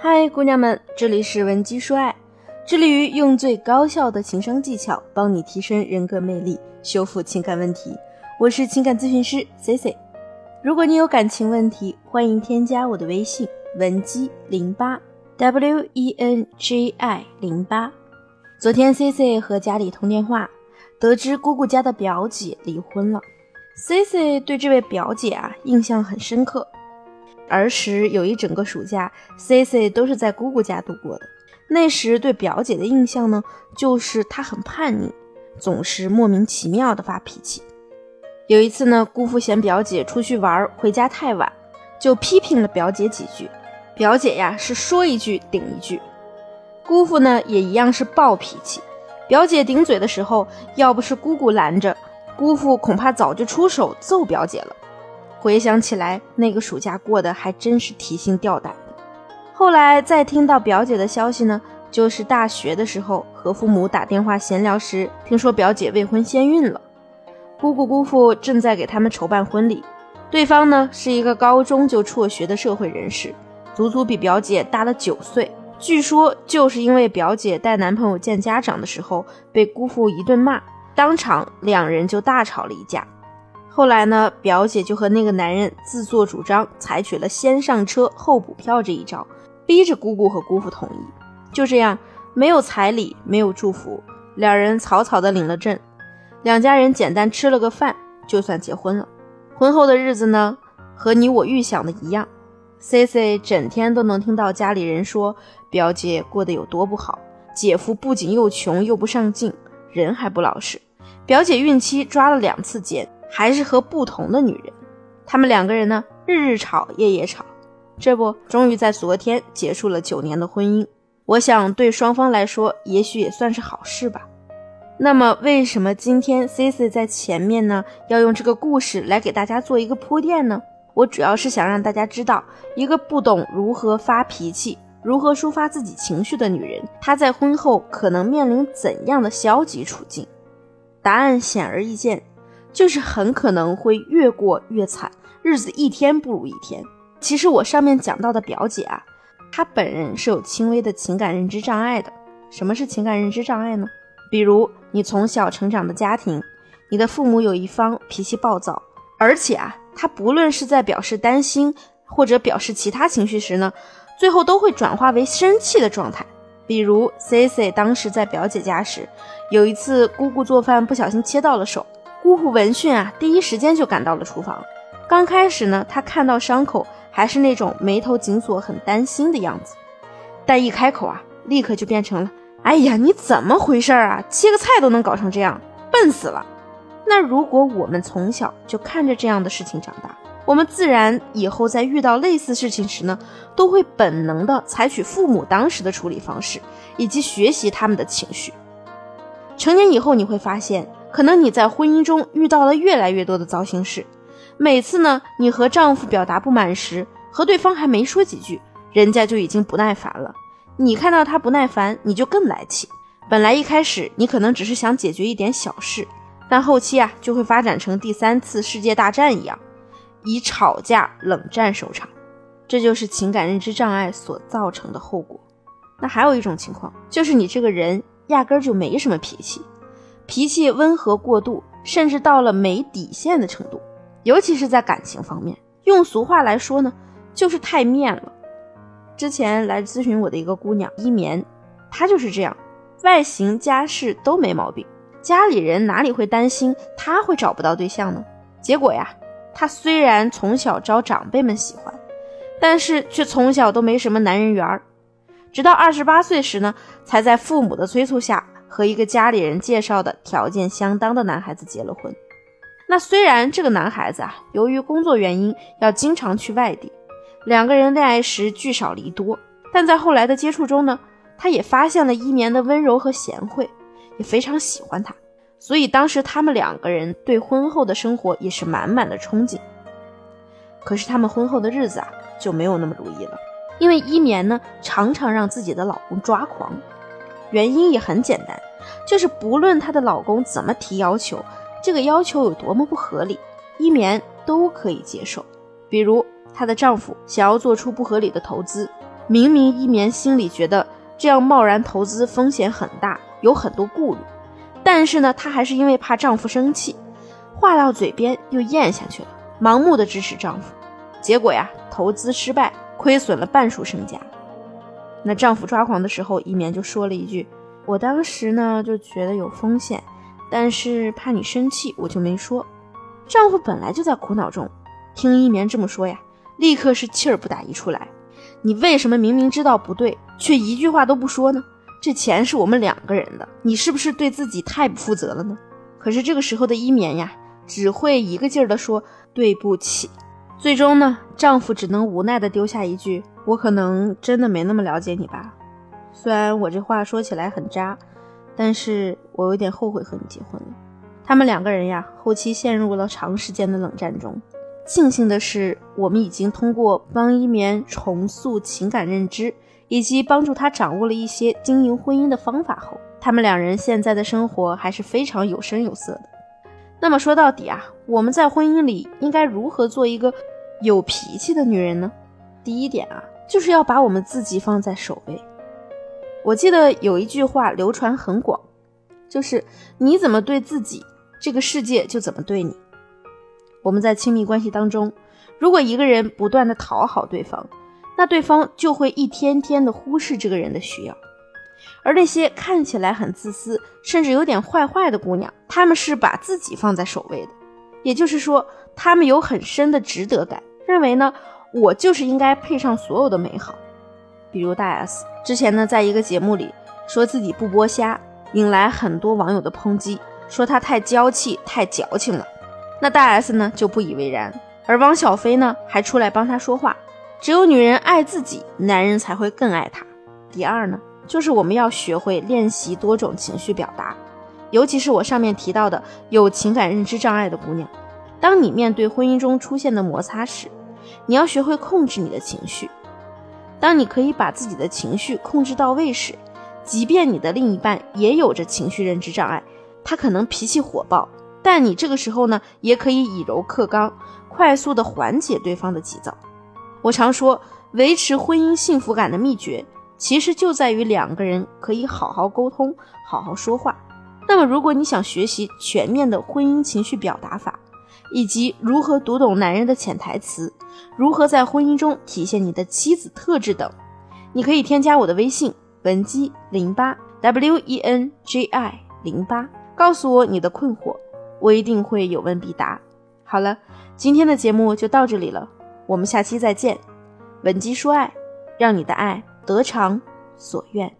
嗨，姑娘们，这里是文姬说爱，致力于用最高效的情商技巧帮你提升人格魅力，修复情感问题。我是情感咨询师 C C。如果你有感情问题，欢迎添加我的微信文姬零八 W E N G I 零八。昨天 C C 和家里通电话，得知姑姑家的表姐离婚了。C C 对这位表姐啊印象很深刻。儿时有一整个暑假，C C 都是在姑姑家度过的。那时对表姐的印象呢，就是她很叛逆，总是莫名其妙的发脾气。有一次呢，姑父嫌表姐出去玩回家太晚，就批评了表姐几句。表姐呀是说一句顶一句，姑父呢也一样是暴脾气。表姐顶嘴的时候，要不是姑姑拦着，姑父恐怕早就出手揍表姐了。回想起来，那个暑假过得还真是提心吊胆的。后来再听到表姐的消息呢，就是大学的时候和父母打电话闲聊时，听说表姐未婚先孕了，姑姑姑父正在给他们筹办婚礼。对方呢是一个高中就辍学的社会人士，足足比表姐大了九岁。据说就是因为表姐带男朋友见家长的时候被姑父一顿骂，当场两人就大吵了一架。后来呢，表姐就和那个男人自作主张，采取了先上车后补票这一招，逼着姑姑和姑父同意。就这样，没有彩礼，没有祝福，两人草草的领了证，两家人简单吃了个饭，就算结婚了。婚后的日子呢，和你我预想的一样，C C 整天都能听到家里人说表姐过得有多不好，姐夫不仅又穷又不上进，人还不老实，表姐孕期抓了两次奸。还是和不同的女人，他们两个人呢，日日吵，夜夜吵，这不，终于在昨天结束了九年的婚姻。我想对双方来说，也许也算是好事吧。那么，为什么今天 C C 在前面呢？要用这个故事来给大家做一个铺垫呢？我主要是想让大家知道，一个不懂如何发脾气、如何抒发自己情绪的女人，她在婚后可能面临怎样的消极处境？答案显而易见。就是很可能会越过越惨，日子一天不如一天。其实我上面讲到的表姐啊，她本人是有轻微的情感认知障碍的。什么是情感认知障碍呢？比如你从小成长的家庭，你的父母有一方脾气暴躁，而且啊，他不论是在表示担心或者表示其他情绪时呢，最后都会转化为生气的状态。比如 C C 当时在表姐家时，有一次姑姑做饭不小心切到了手。姑父闻讯啊，第一时间就赶到了厨房。刚开始呢，他看到伤口还是那种眉头紧锁、很担心的样子，但一开口啊，立刻就变成了：“哎呀，你怎么回事啊？切个菜都能搞成这样，笨死了！”那如果我们从小就看着这样的事情长大，我们自然以后在遇到类似事情时呢，都会本能的采取父母当时的处理方式，以及学习他们的情绪。成年以后，你会发现。可能你在婚姻中遇到了越来越多的糟心事，每次呢，你和丈夫表达不满时，和对方还没说几句，人家就已经不耐烦了。你看到他不耐烦，你就更来气。本来一开始你可能只是想解决一点小事，但后期啊，就会发展成第三次世界大战一样，以吵架冷战收场。这就是情感认知障碍所造成的后果。那还有一种情况，就是你这个人压根儿就没什么脾气。脾气温和过度，甚至到了没底线的程度，尤其是在感情方面。用俗话来说呢，就是太面了。之前来咨询我的一个姑娘一棉，她就是这样，外形家世都没毛病，家里人哪里会担心她会找不到对象呢？结果呀，她虽然从小招长辈们喜欢，但是却从小都没什么男人缘儿，直到二十八岁时呢，才在父母的催促下。和一个家里人介绍的条件相当的男孩子结了婚。那虽然这个男孩子啊，由于工作原因要经常去外地，两个人恋爱时聚少离多，但在后来的接触中呢，他也发现了一棉的温柔和贤惠，也非常喜欢他。所以当时他们两个人对婚后的生活也是满满的憧憬。可是他们婚后的日子啊，就没有那么如意了，因为一棉呢，常常让自己的老公抓狂。原因也很简单，就是不论她的老公怎么提要求，这个要求有多么不合理，一棉都可以接受。比如她的丈夫想要做出不合理的投资，明明一棉心里觉得这样贸然投资风险很大，有很多顾虑，但是呢，她还是因为怕丈夫生气，话到嘴边又咽下去了，盲目的支持丈夫，结果呀，投资失败，亏损了半数身家。那丈夫抓狂的时候，一棉就说了一句：“我当时呢就觉得有风险，但是怕你生气，我就没说。”丈夫本来就在苦恼中，听一棉这么说呀，立刻是气儿不打一处来。你为什么明明知道不对，却一句话都不说呢？这钱是我们两个人的，你是不是对自己太不负责了呢？可是这个时候的一棉呀，只会一个劲儿的说对不起。最终呢，丈夫只能无奈的丢下一句：“我可能真的没那么了解你吧。虽然我这话说起来很渣，但是我有点后悔和你结婚了。”他们两个人呀，后期陷入了长时间的冷战中。庆幸的是，我们已经通过帮一棉重塑情感认知，以及帮助她掌握了一些经营婚姻的方法后，他们两人现在的生活还是非常有声有色的。那么说到底啊，我们在婚姻里应该如何做一个有脾气的女人呢？第一点啊，就是要把我们自己放在首位。我记得有一句话流传很广，就是你怎么对自己。这个世界就怎么对你？我们在亲密关系当中，如果一个人不断的讨好对方，那对方就会一天天的忽视这个人的需要。而那些看起来很自私，甚至有点坏坏的姑娘，她们是把自己放在首位的，也就是说，她们有很深的值得感，认为呢，我就是应该配上所有的美好。比如大 S 之前呢，在一个节目里说自己不剥虾，引来很多网友的抨击。说她太娇气、太矫情了，那大 S 呢就不以为然，而汪小菲呢还出来帮她说话。只有女人爱自己，男人才会更爱她。第二呢，就是我们要学会练习多种情绪表达，尤其是我上面提到的有情感认知障碍的姑娘，当你面对婚姻中出现的摩擦时，你要学会控制你的情绪。当你可以把自己的情绪控制到位时，即便你的另一半也有着情绪认知障碍。他可能脾气火爆，但你这个时候呢，也可以以柔克刚，快速的缓解对方的急躁。我常说，维持婚姻幸福感的秘诀，其实就在于两个人可以好好沟通，好好说话。那么，如果你想学习全面的婚姻情绪表达法，以及如何读懂男人的潜台词，如何在婚姻中体现你的妻子特质等，你可以添加我的微信文姬零八 w e n j i 零八。告诉我你的困惑，我一定会有问必答。好了，今天的节目就到这里了，我们下期再见。文姬说爱，让你的爱得偿所愿。